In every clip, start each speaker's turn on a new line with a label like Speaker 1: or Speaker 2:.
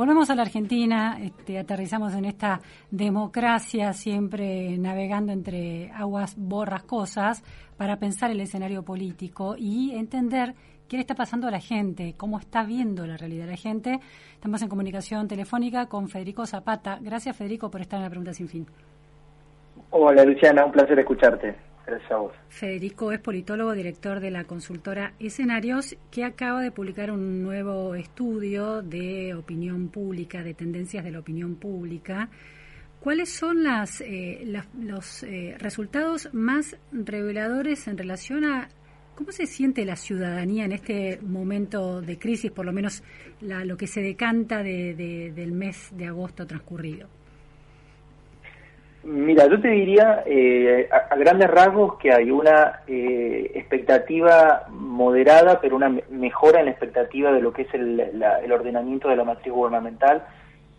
Speaker 1: Volvemos a la Argentina, este, aterrizamos en esta democracia siempre navegando entre aguas borrascosas para pensar el escenario político y entender qué le está pasando a la gente, cómo está viendo la realidad la gente. Estamos en comunicación telefónica con Federico Zapata. Gracias Federico por estar en la pregunta sin fin.
Speaker 2: Hola Luciana, un placer escucharte.
Speaker 1: Federico es politólogo, director de la consultora Escenarios, que acaba de publicar un nuevo estudio de opinión pública, de tendencias de la opinión pública. ¿Cuáles son las, eh, los eh, resultados más reveladores en relación a cómo se siente la ciudadanía en este momento de crisis, por lo menos lo que se decanta del mes de agosto transcurrido?
Speaker 2: Mira, yo te diría eh, a, grandes rasgos que hay una eh, expectativa moderada, pero una mejora en la expectativa de lo que es el, ordenamiento de la matriz gubernamental,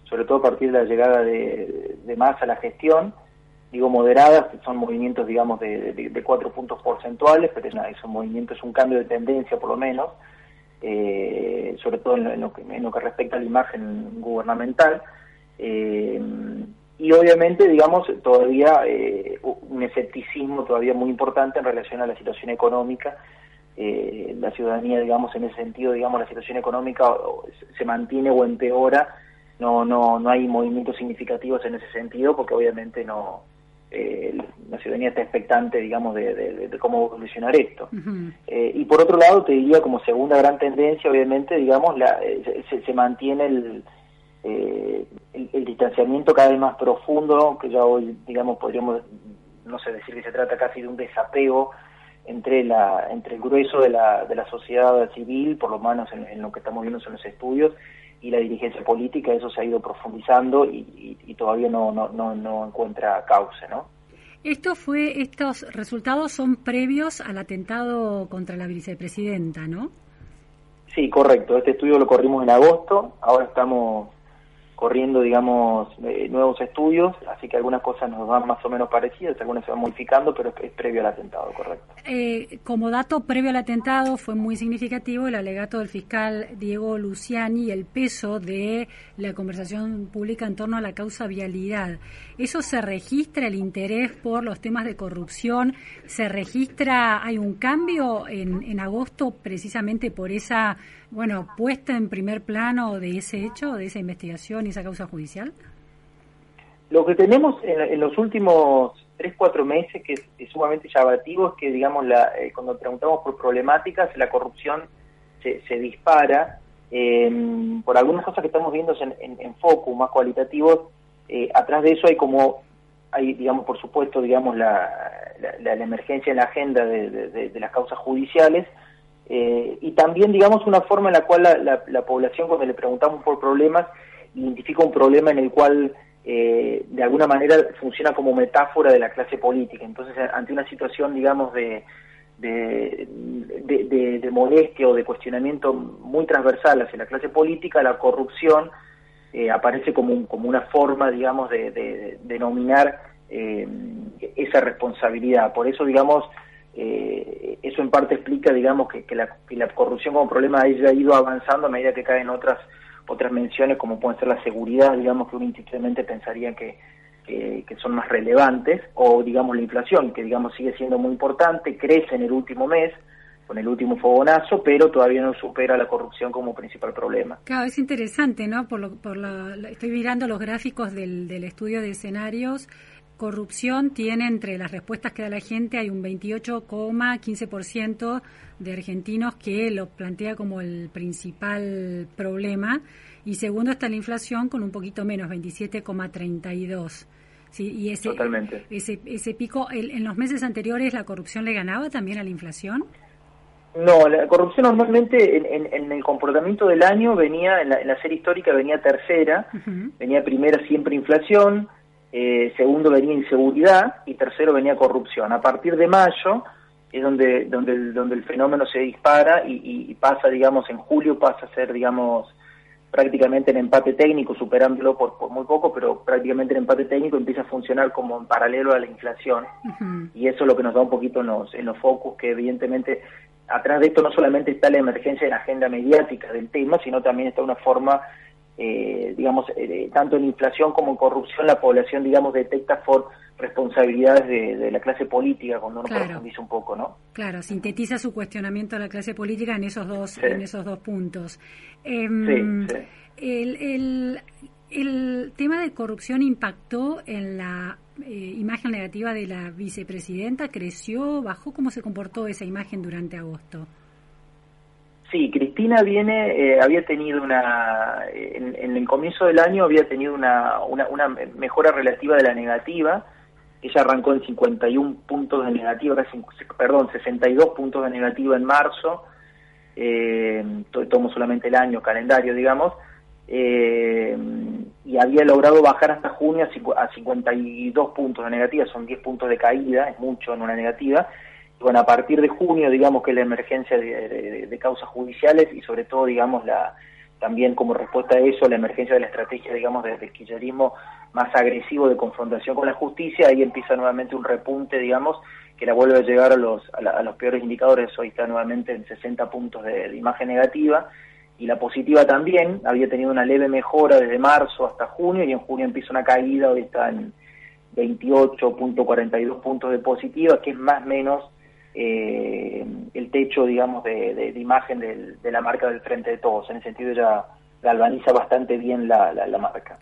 Speaker 2: sobre todo a partir de la llegada de, de más a la gestión. Digo moderadas, son movimientos, digamos, de, cuatro puntos porcentuales, pero es, un es un cambio de tendencia por lo menos, eh, sobre todo en lo, que, en lo que respecta a la imagen gubernamental. Eh, y obviamente, digamos, todavía eh, un escepticismo todavía muy importante en relación a la situación económica. Eh, la ciudadanía, digamos, en ese sentido, digamos, la situación económica se mantiene o empeora. No, no, no hay movimientos significativos en ese sentido, porque obviamente no, eh, la ciudadanía está expectante, digamos, de, cómo evolucionar esto. y por otro lado, te diría como segunda gran tendencia, obviamente, digamos, la, se, mantiene el, eh, el, distanciamiento cada vez más profundo, que ya hoy, digamos, podríamos, no sé, decir que se trata casi de un desapego entre la entre el grueso de la, de la sociedad civil, por lo menos en, lo que estamos viendo en los estudios, y la dirigencia política, eso se ha ido profundizando y, todavía no, no, no, no encuentra cauce, ¿no?
Speaker 1: Esto fue, estos resultados son previos al atentado contra la vicepresidenta, ¿no?
Speaker 2: Sí, correcto. Este estudio lo corrimos en agosto. Ahora estamos corriendo, digamos, eh, nuevos estudios, así que algunas cosas nos van más o menos parecidas, algunas se van modificando, pero es, previo al atentado, correcto.
Speaker 1: Eh, como dato previo al atentado fue muy significativo el alegato del fiscal Diego Luciani y el peso de la conversación pública en torno a la causa vialidad. ¿Eso se registra el interés por los temas de corrupción? ¿Se registra, hay un cambio en, en agosto precisamente por esa bueno, puesta en primer plano de ese hecho, de esa investigación esa causa judicial?
Speaker 2: Lo que tenemos en, los últimos tres, cuatro meses, que es, sumamente llamativo, es que, digamos, la, eh, cuando preguntamos por problemáticas, la corrupción se, se dispara. Em, por algunas cosas que estamos viendo en, en, foco más cualitativos, eh, atrás de eso hay como, hay, digamos, por supuesto, digamos, la, la, emergencia en la agenda de las causas judiciales, eh, y también, digamos, una forma en la cual la, población, cuando le preguntamos por problemas, identifica un problema en el cual, eh, de alguna manera, funciona como metáfora de la clase política. Entonces, ante una situación, digamos, de, de, molestia o de cuestionamiento muy transversal hacia la clase política, la corrupción eh, aparece como, como una forma, digamos, de, denominar esa responsabilidad. Por eso, digamos, eh, eso en parte explica, digamos, que, que, la, que, la, corrupción como problema haya ido avanzando a medida que caen otras otras menciones, como pueden ser la seguridad, digamos, que uno institucionalmente pensaría que, que, son más relevantes, o, digamos, la inflación, que, digamos, sigue siendo muy importante, crece en el último mes, con el último fogonazo, pero todavía no supera la corrupción como principal problema.
Speaker 1: Claro, es interesante, ¿no? Por lo, por estoy mirando los gráficos del, del estudio de escenarios corrupción tiene entre las respuestas que da la gente, hay un 28,15% de argentinos que lo plantea como el principal problema y segundo está la inflación con un poquito menos, 27,32%. Sí, y ese,
Speaker 2: Totalmente.
Speaker 1: ese, ese pico, en los meses anteriores la corrupción le ganaba también a la inflación.
Speaker 2: No, la corrupción normalmente en, el comportamiento del año venía, en la, serie histórica venía tercera, venía primera siempre inflación, eh, segundo venía inseguridad y tercero venía corrupción. A partir de mayo es donde, donde, el, donde el fenómeno se dispara y, pasa, digamos, en julio pasa a ser, digamos, prácticamente en empate técnico, superándolo por, por muy poco, pero prácticamente en empate técnico empieza a funcionar como en paralelo a la inflación. Y eso es lo que nos da un poquito en los, en los focus, que evidentemente atrás de esto no solamente está la emergencia de la agenda mediática del tema, sino también está una forma eh, digamos, tanto en inflación como en corrupción, la población, digamos, detecta por responsabilidades de, la clase política cuando uno profundiza un poco, ¿no?
Speaker 1: Claro, sintetiza su cuestionamiento a la clase política en esos dos, en esos dos puntos. Em, sí, El, el, el tema de corrupción impactó en la eh, imagen negativa de la vicepresidenta? ¿Creció? ¿Bajó? ¿Cómo se comportó esa imagen durante agosto?
Speaker 2: Sí, Cristina viene, eh, había tenido una, en, el comienzo del año había tenido una, una, mejora relativa de la negativa. Ella arrancó en 51 puntos de negativa, perdón, 62 puntos de negativa en marzo. Eh, tomo solamente el año, calendario, digamos. Eh, y había logrado bajar hasta junio a 52 puntos de negativa, son 10 puntos de caída, es mucho en una negativa. Bueno, a partir de junio, digamos que la emergencia de, causas judiciales y sobre todo, digamos, la también como respuesta a eso, la emergencia de la estrategia, digamos, del kirchnerismo más agresivo de confrontación con la justicia, ahí empieza nuevamente un repunte, digamos, que la vuelve a llegar a los, a, los peores indicadores, hoy está nuevamente en 60 puntos de imagen negativa, y la positiva también, había tenido una leve mejora desde marzo hasta junio y en junio empieza una caída, hoy está en 28.42 puntos de positiva, que es más o menos eh, el techo, digamos, de, imagen de la marca del frente de todos. En ese sentido ya galvaniza bastante bien la, marca.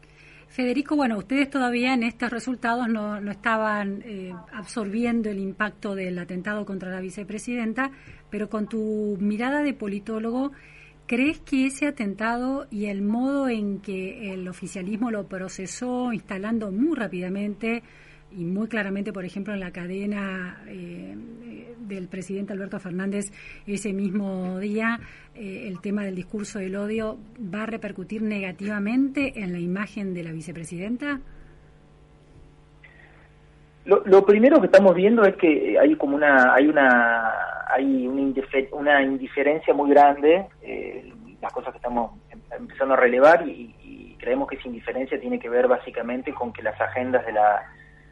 Speaker 1: Federico, bueno, ustedes todavía en estos resultados no, no estaban eh, absorbiendo el impacto del atentado contra la vicepresidenta, pero con tu mirada de politólogo, ¿Crees que ese atentado y el modo en que el oficialismo lo procesó, instalando muy rápidamente y muy claramente, por ejemplo, en la cadena eh, del presidente Alberto Fernández ese mismo día, eh, el tema del discurso del odio, va a repercutir negativamente en la imagen de la vicepresidenta?
Speaker 2: Lo, primero que estamos viendo es que hay como una hay una hay una, indiferencia muy grande eh, las cosas que estamos em, empezando a relevar y, creemos que esa indiferencia tiene que ver básicamente con que las agendas de la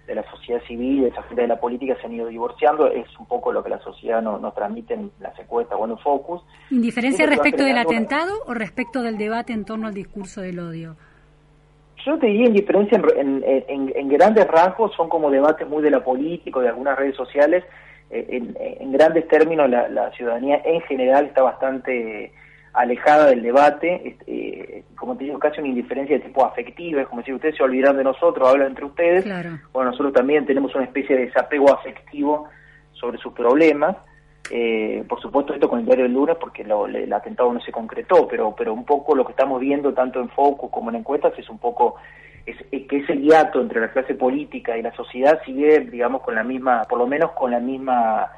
Speaker 2: de la sociedad civil, de las agendas de la política se han ido divorciando, es un poco lo que la sociedad nos, nos transmite en las encuestas, bueno, Focus.
Speaker 1: ¿Indiferencia respecto del atentado o respecto del debate en torno al discurso del odio?
Speaker 2: Yo te diría en diferencia, en, en, grandes rasgos, son como debates muy de la política, de algunas redes sociales. Eh, en, grandes términos, la, ciudadanía en general está bastante alejada del debate, eh, como te digo, casi una indiferencia de tipo afectivo, es como si ustedes se olvidaran de nosotros, hablan entre ustedes, bueno, nosotros también tenemos una especie de desapego afectivo sobre sus problemas, eh, por supuesto esto con el diario del lunes porque el atentado no se concretó, pero, pero un poco lo que estamos viendo tanto en Focus como en encuestas es un poco es, que ese hiato entre la clase política y la sociedad sigue, digamos, con la misma, por lo menos con la misma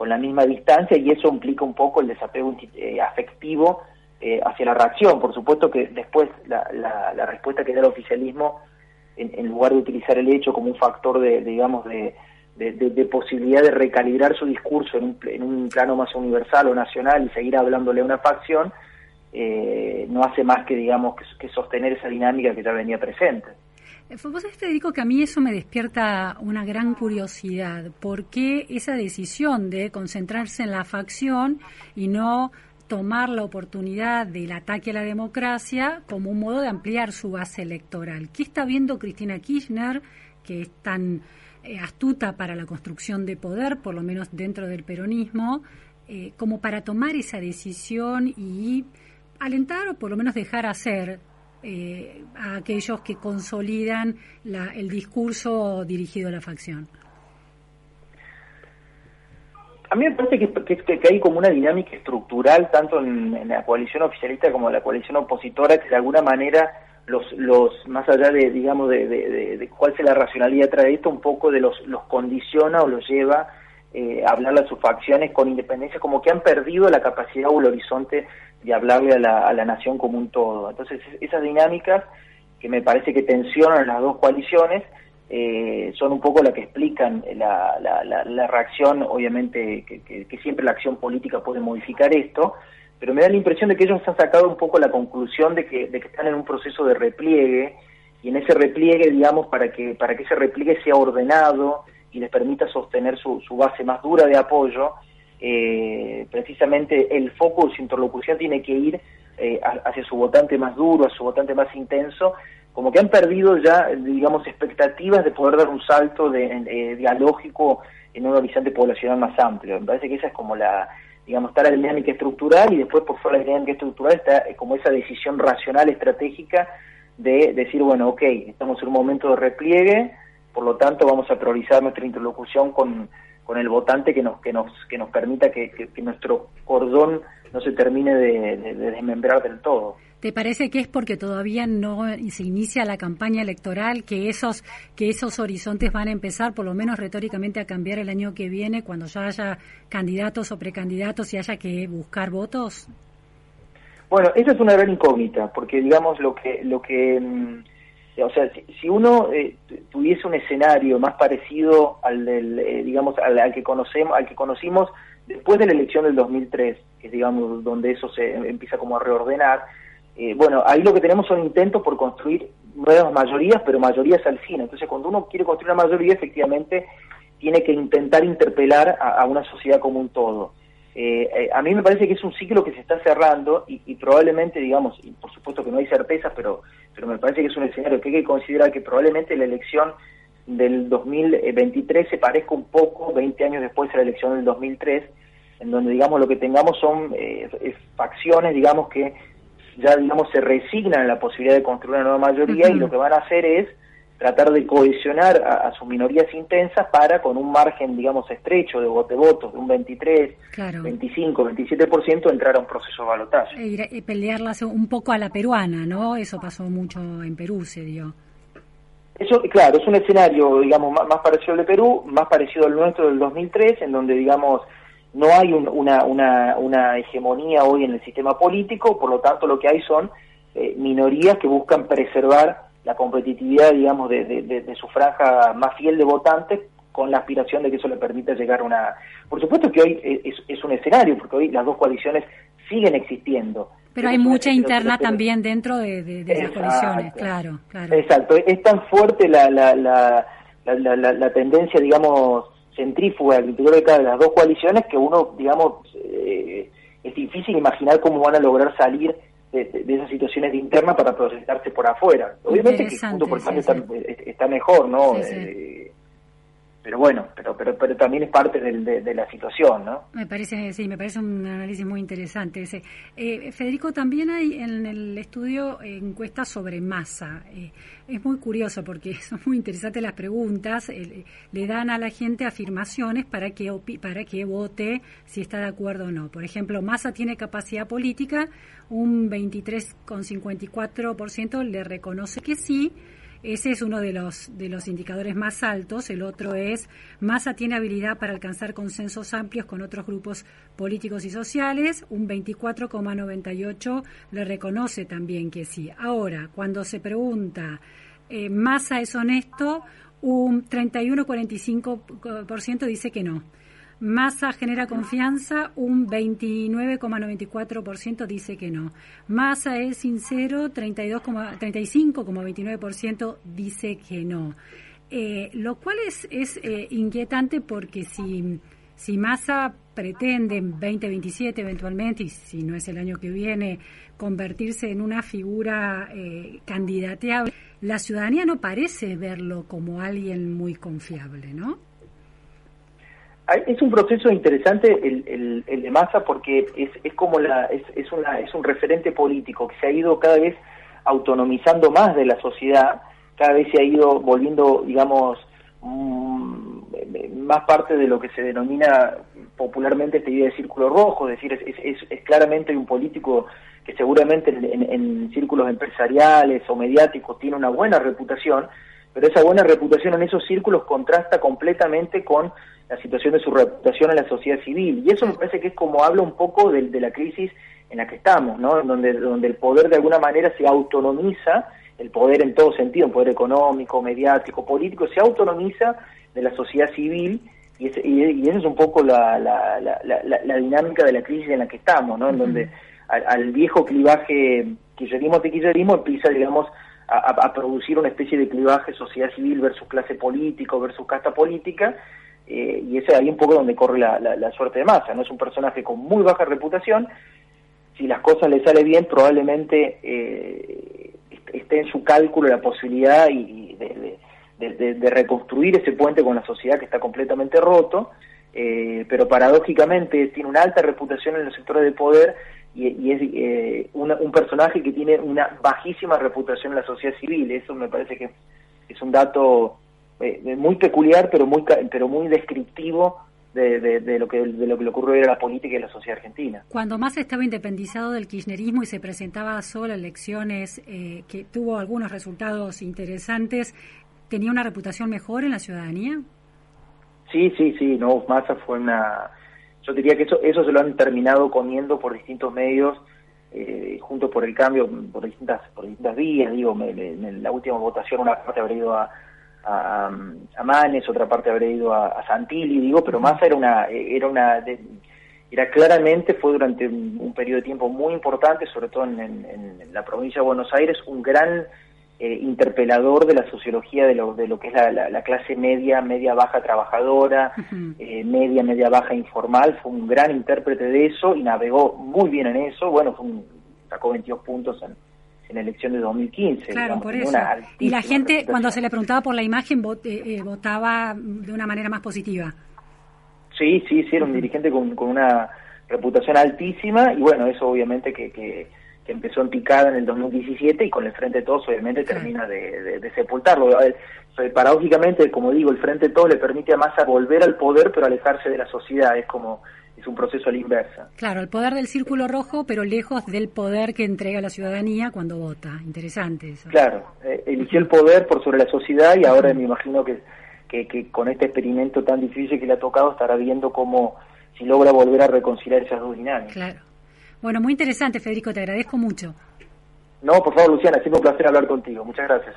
Speaker 2: con la misma distancia y eso implica un poco el desapego eh, afectivo eh, hacia la reacción. Por supuesto que después la, la, respuesta que da el oficialismo, en, en, lugar de utilizar el hecho como un factor de digamos, de, de, posibilidad de recalibrar su discurso en un, en un, plano más universal o nacional y seguir hablándole a una facción, eh, no hace más que, digamos, que, sostener esa dinámica que ya venía presente.
Speaker 1: Eh, vos sabés, Federico, que a mí eso me despierta una gran curiosidad. ¿Por qué esa decisión de concentrarse en la facción y no tomar la oportunidad del ataque a la democracia como un modo de ampliar su base electoral? ¿Qué está viendo Cristina Kirchner, que es tan eh, astuta para la construcción de poder, por lo menos dentro del peronismo, eh, como para tomar esa decisión y alentar o por lo menos dejar hacer eh, a aquellos que consolidan el discurso dirigido a la facción.
Speaker 2: A mí me parece que, hay como una dinámica estructural, tanto en, la coalición oficialista como en la coalición opositora, que de alguna manera los, los más allá de, digamos, de, de, cuál es la racionalidad trae esto, un poco de los, los condiciona o los lleva eh, a hablarle a sus facciones con independencia, como que han perdido la capacidad o el horizonte de hablarle a la, a la nación como un todo. Entonces, esas dinámicas que me parece que tensionan las dos coaliciones, eh, son un poco las que explican la, la, la, reacción, obviamente que, que, siempre la acción política puede modificar esto, pero me da la impresión de que ellos han sacado un poco la conclusión de que, de que están en un proceso de repliegue y en ese repliegue, digamos, para que, para que ese repliegue sea ordenado y les permita sostener su, su base más dura de apoyo, eh, precisamente el foco de su interlocución tiene que ir eh, hacia su votante más duro, a su votante más intenso, como que han perdido ya, digamos, expectativas de poder dar un salto de, eh, dialógico en un horizonte poblacional más amplio. Me parece que esa es como la, digamos, está la dinámica estructural y después por fuera de la dinámica estructural está eh, como esa decisión racional, estratégica de decir, bueno, ok, estamos en un momento de repliegue, por lo tanto vamos a priorizar nuestra interlocución con, con el votante que nos, que nos, que nos permita que, que, nuestro cordón no se termine de, de desmembrar del todo.
Speaker 1: ¿Te parece que es porque todavía no se inicia la campaña electoral, que esos, que esos horizontes van a empezar, por lo menos retóricamente, a cambiar el año que viene, cuando ya haya candidatos o precandidatos y haya que buscar votos?
Speaker 2: Bueno, esa es una gran incógnita, porque digamos lo que, lo que, mm, o sea, si, uno eh, tuviese un escenario más parecido al del, eh, digamos, al, que conocemos, al que conocimos después de la elección del 2003, que es digamos donde eso se empieza como a reordenar eh, bueno, ahí lo que tenemos son intentos por construir nuevas mayorías, pero mayorías al fin. Entonces, cuando uno quiere construir una mayoría, efectivamente, tiene que intentar interpelar a, una sociedad como un todo. Eh, eh, a mí me parece que es un ciclo que se está cerrando y, probablemente, digamos, y por supuesto que no hay certezas, pero, pero me parece que es un escenario que hay que considerar que probablemente la elección del 2023 se parezca un poco, 20 años después, a la elección del 2003, en donde, digamos, lo que tengamos son facciones, digamos, que ya digamos se resignan a la posibilidad de construir una nueva mayoría y lo que van a hacer es tratar de cohesionar a, sus minorías intensas para con un margen digamos estrecho de, voto, votos de un 23, 25, 27% entrar a un proceso de balotaje.
Speaker 1: E, y pelearlas un poco a la peruana, ¿no? Eso pasó mucho en Perú, se dio.
Speaker 2: Eso, claro, es un escenario, digamos, más, más parecido al de Perú, más parecido al nuestro del 2003, en donde, digamos, no hay una, una, una, hegemonía hoy en el sistema político, por lo tanto lo que hay son eh, minorías que buscan preservar la competitividad, digamos, de, de, su franja más fiel de votantes con la aspiración de que eso le permita llegar a una... Por supuesto que hoy es, es un escenario, porque hoy las dos coaliciones siguen existiendo.
Speaker 1: Pero hay mucha interna también dentro de, de, las coaliciones, claro, claro.
Speaker 2: Exacto, es tan fuerte la, la, la, la, la tendencia, digamos, centrífuga al interior de cada de las dos coaliciones que uno, digamos, eh, es difícil imaginar cómo van a lograr salir de, esas situaciones de interna para proyectarse por afuera. Obviamente que el punto por está, mejor, ¿no? Eh, pero bueno, pero, pero, pero también es parte de, la situación, ¿no?
Speaker 1: Me parece, sí, me parece un análisis muy interesante ese. Eh, Federico, también hay en el estudio encuestas sobre masa. Eh, es muy curioso porque son muy interesantes las preguntas. Eh, le dan a la gente afirmaciones para que, para que vote si está de acuerdo o no. Por ejemplo, masa tiene capacidad política, un 23,54% le reconoce que sí, ese es uno de los, de los indicadores más altos. El otro es Massa tiene habilidad para alcanzar consensos amplios con otros grupos políticos y sociales. Un 24,98 le reconoce también que sí. Ahora, cuando se pregunta, eh, ¿Massa es honesto? Un 31,45% dice que no. Massa genera confianza, un 29,94% dice que no. Massa es sincero, 35,29% dice que no. Eh, lo cual es, eh, inquietante porque si, si Massa pretende en 2027 eventualmente, y si no es el año que viene, convertirse en una figura eh, candidateable, la ciudadanía no parece verlo como alguien muy confiable, ¿no?
Speaker 2: Es un proceso interesante el, el, de Massa porque es, es como la es, es, una, es un referente político que se ha ido cada vez autonomizando más de la sociedad, cada vez se ha ido volviendo, digamos, mm, más parte de lo que se denomina popularmente esta idea de círculo rojo, es decir, es, es, es claramente un político que seguramente en, en, círculos empresariales o mediáticos tiene una buena reputación, pero esa buena reputación en esos círculos contrasta completamente con la situación de su reputación en la sociedad civil. Y eso me parece que es como habla un poco de, de la crisis en la que estamos, ¿no? Donde, donde el poder de alguna manera se autonomiza, el poder en todo sentido, el poder económico, mediático, político, se autonomiza de la sociedad civil y, ese, y, esa es un poco la, la, la, la, dinámica de la crisis en la que estamos, ¿no? En donde al, viejo clivaje kirchnerismo-tequillerismo empieza, digamos, a, a, producir una especie de clivaje sociedad civil versus clase político versus casta política, eh, y ese es ahí un poco donde corre la, la, suerte de masa, ¿no? Es un personaje con muy baja reputación, si las cosas le sale bien, probablemente eh, esté en su cálculo la posibilidad y, de, reconstruir ese puente con la sociedad que está completamente roto, eh, pero paradójicamente tiene una alta reputación en los sectores de poder y, es eh, un personaje que tiene una bajísima reputación en la sociedad civil. Eso me parece que es un dato muy peculiar, pero muy, pero muy descriptivo de, lo que de lo que le ocurrió a la política y a la sociedad argentina.
Speaker 1: Cuando más estaba independizado del kirchnerismo y se presentaba solo elecciones eh, que tuvo algunos resultados interesantes, ¿tenía una reputación mejor en la ciudadanía?
Speaker 2: Sí, sí, sí, no, Massa fue una... Yo diría que eso, eso se lo han terminado comiendo por distintos medios, eh, junto por el cambio, por distintas, por distintas vías, digo, en la última votación una parte habría ido a a, a Manes, otra parte habría ido a, Santilli, digo, pero Massa era una, era una, era claramente, fue durante un, periodo de tiempo muy importante, sobre todo en, la provincia de Buenos Aires, un gran eh, interpelador de la sociología de lo, de lo que es la, clase media, media baja trabajadora, eh, media, media baja informal, fue un gran intérprete de eso y navegó muy bien en eso, bueno, fue un, sacó 22 puntos en en la elección de 2015.
Speaker 1: Claro, por eso. Y la gente, cuando se le preguntaba por la imagen, eh, eh, votaba de una manera más positiva.
Speaker 2: Sí, sí, sí, era un dirigente con, una reputación altísima y bueno, eso obviamente que, que, empezó en picada en el 2017 y con el Frente de Todos obviamente termina de, sepultarlo. Paradójicamente, como digo, el Frente de Todos le permite a Massa volver al poder pero alejarse de la sociedad, es como es un proceso a la inversa.
Speaker 1: Claro, el poder del círculo rojo, pero lejos del poder que entrega la ciudadanía cuando vota. Interesante eso.
Speaker 2: Claro, eh, eligió el poder por sobre la sociedad y ahora me imagino que, que, con este experimento tan difícil que le ha tocado estará viendo cómo si logra volver a reconciliar esas dos dinámicas.
Speaker 1: Claro. Bueno, muy interesante, Federico, te agradezco mucho.
Speaker 2: No, por favor, Luciana, siempre un placer hablar contigo. Muchas gracias.